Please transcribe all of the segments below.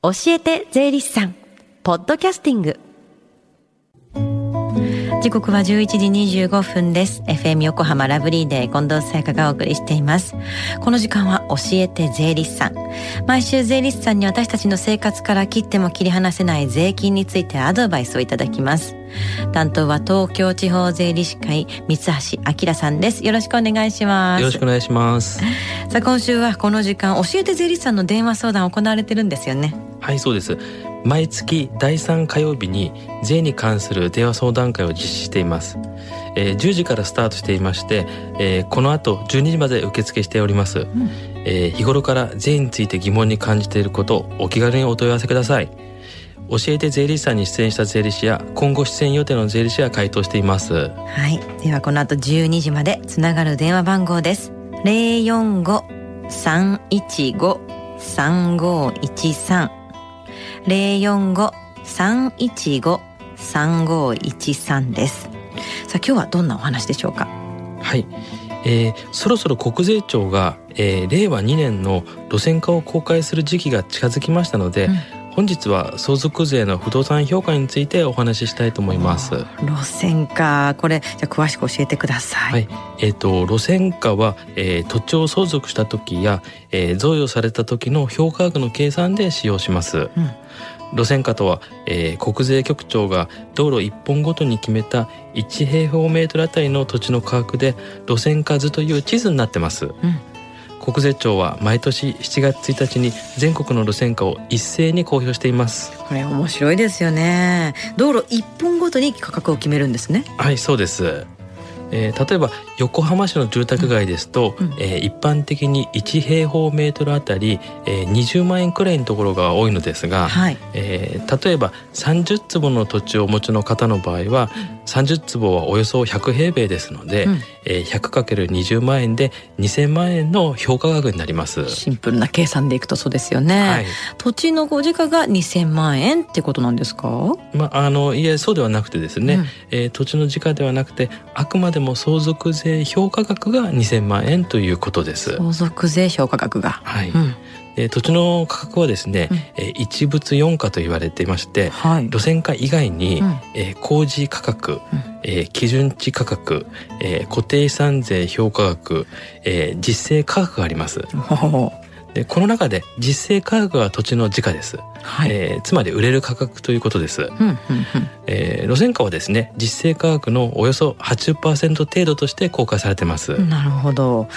教えて税理士さん。ポッドキャスティング。時刻は11時25分です。FM 横浜ラブリーデー近藤沙耶香がお送りしています。この時間は教えて税理士さん。毎週税理士さんに私たちの生活から切っても切り離せない税金についてアドバイスをいただきます。担当は東京地方税理士会三橋明さんです。よろしくお願いします。よろしくお願いします。さあ今週はこの時間教えて税理士さんの電話相談行われてるんですよね。はいそうです毎月第3火曜日に税に関する電話相談会を実施しています、えー、10時からスタートしていまして、えー、この後12時まで受付しております、うん、えー、日頃から税について疑問に感じていることをお気軽にお問い合わせください。教えて税理士さんに出演した税理士や今後出演予定の税理士が回答しています。はい。ではこの後12時までつながる電話番号です。045-315-3513 045-315-3513です。さあ今日はどんなお話でしょうか？はい、えー、そろそろ国税庁が、えー、令和2年の路線化を公開する時期が近づきましたので、うん。本日は相続税の不動産評価についてお話ししたいと思います。路線価これじゃ詳しく教えてください、はい、えっ、ー、と路線価は、えー、土地を相続した時や、えー、贈与された時の評価額の計算で使用します、うん路線価とは、えー、国税局長が道路一本ごとに決めた1平方メートルあたりの土地の価格で路線価図という地図になってます、うん、国税庁は毎年7月1日に全国の路線価を一斉に公表しています。これ面白いですよね。道路一本ごとに価格を決めるんですね。はいそうですえー、例えば横浜市の住宅街ですと、うん、えー、一般的に1平方メートルあたり、えー、20万円くらいのところが多いのですが、はい、えー、例えば30坪の土地をお持ちの方の場合は、うん、30坪はおよそ100平米ですので、うん、えー、100×20 万円で2000万円の評価額になります。シンプルな計算でいくとそうですよね、はい、土地のご時価が2000万円ってことなんですか？まああのいえそうではなくてですね、うん、えー、土地の時価ではなくてあくまでも相続税評価額が2000万円ということです。相続税評価額が。はい、うん。え土地の価格はですね、うん、え一物四価と言われていまして、はい、路線価以外に、うん、え工事価格、うん、え基準値価格、え固定資産税評価額、え実勢価格があります。でこの中で実勢価格は土地の時価です、はい、えー、つまり売れる価格ということです、うんうんうん、えー、路線価はですね実勢価格のおよそ80%程度として公開されてます。なるほど、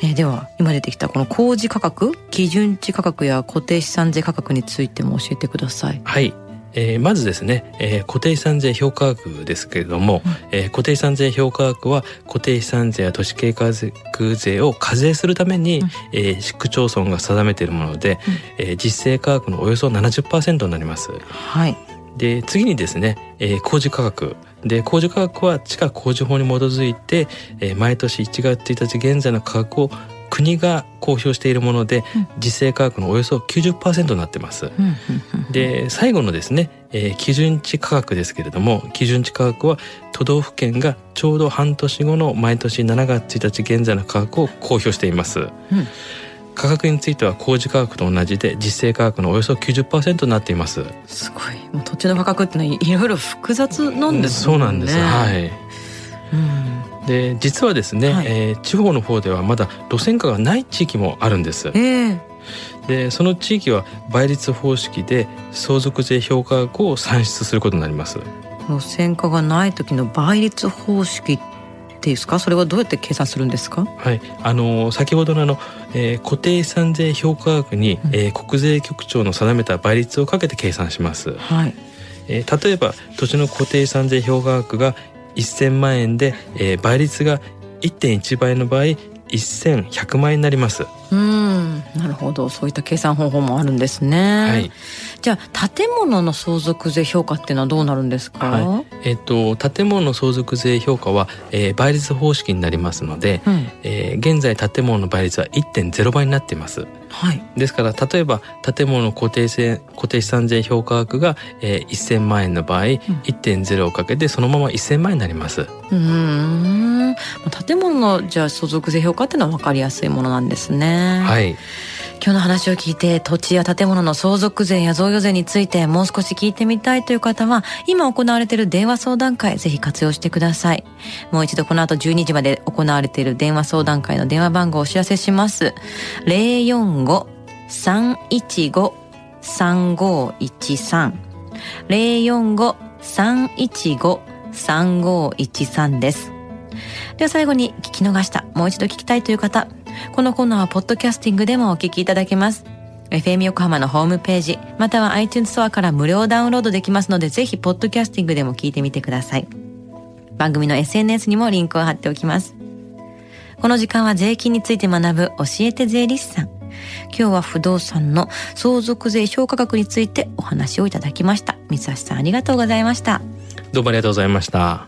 えー、では今出てきたこの工事価格基準値価格や固定資産税価格についても教えてください。はいえー、まずですね、えー、固定資産税評価額ですけれども、うん、えー、固定資産税評価額は固定資産税や都市計画税を課税するために、うん、えー、市区町村が定めているもので、うん、えー、実勢価格のおよそ70%になります。はい。で次にですね、えー、工事価格で工事価格は地価工事法に基づいて、えー、毎年1月1日現在の価格を国が公表しているもので、うん、実勢価格のおよそ90%になってます。で最後のですね、えー、基準値価格ですけれども基準値価格は都道府県がちょうど半年後の毎年7月1日現在の価格を公表しています。うん。価格については工事価格と同じで実勢価格のおよそ90%になっています。すごい。もう土地の価格ってのはいろいろ複雑なんですね、そうなんです。はい、うんで実はですね、はい、えー、地方の方ではまだ路線価がない地域もあるんです。えー、でその地域は倍率方式で相続税評価額を算出することになります。路線価がない時の倍率方式ってですか？それはどうやって計算するんですか？はい。あの先ほどのあの、えー、固定資産税評価額に、うん、えー、国税局長の定めた倍率をかけて計算します。はい。えー、例えば土地の固定資産税評価額が1000万円で、えー、倍率が1.1倍の場合1100万円になります。うんなるほど。そういった計算方法もあるんですね、はい、じゃあ建物の相続税評価っていうのはどうなるんですか、はい、えっ、ー、と建物の相続税評価は、えー、倍率方式になりますので、うん、えー、現在建物の倍率は1.0倍になっています。はい、ですから例えば建物の固定性固定資産税評価額が、えー、1000万円の場合、うん、1.0をかけてそのまま1000万円になります。うん。建物のじゃあ相続税評価っていうのは分かりやすいものなんですねはい。今日の話を聞いて土地や建物の相続税や贈与税についてもう少し聞いてみたいという方は今行われている電話相談会ぜひ活用してください。もう一度この後12時まで行われている電話相談会の電話番号をお知らせします。045-315-3513 045-315-3513です。では最後に聞き逃したもう一度聞きたいという方このコーナーはポッドキャスティングでもお聞きいただけます。FM 横浜のホームページ、または iTunes ストアから無料ダウンロードできますので、ぜひポッドキャスティングでも聞いてみてください。番組の SNS にもリンクを貼っておきます。この時間は税金について学ぶ教えて税理士さん。今日は不動産の相続税評価額についてお話をいただきました。三橋さんありがとうございました。どうもありがとうございました。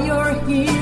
you're here.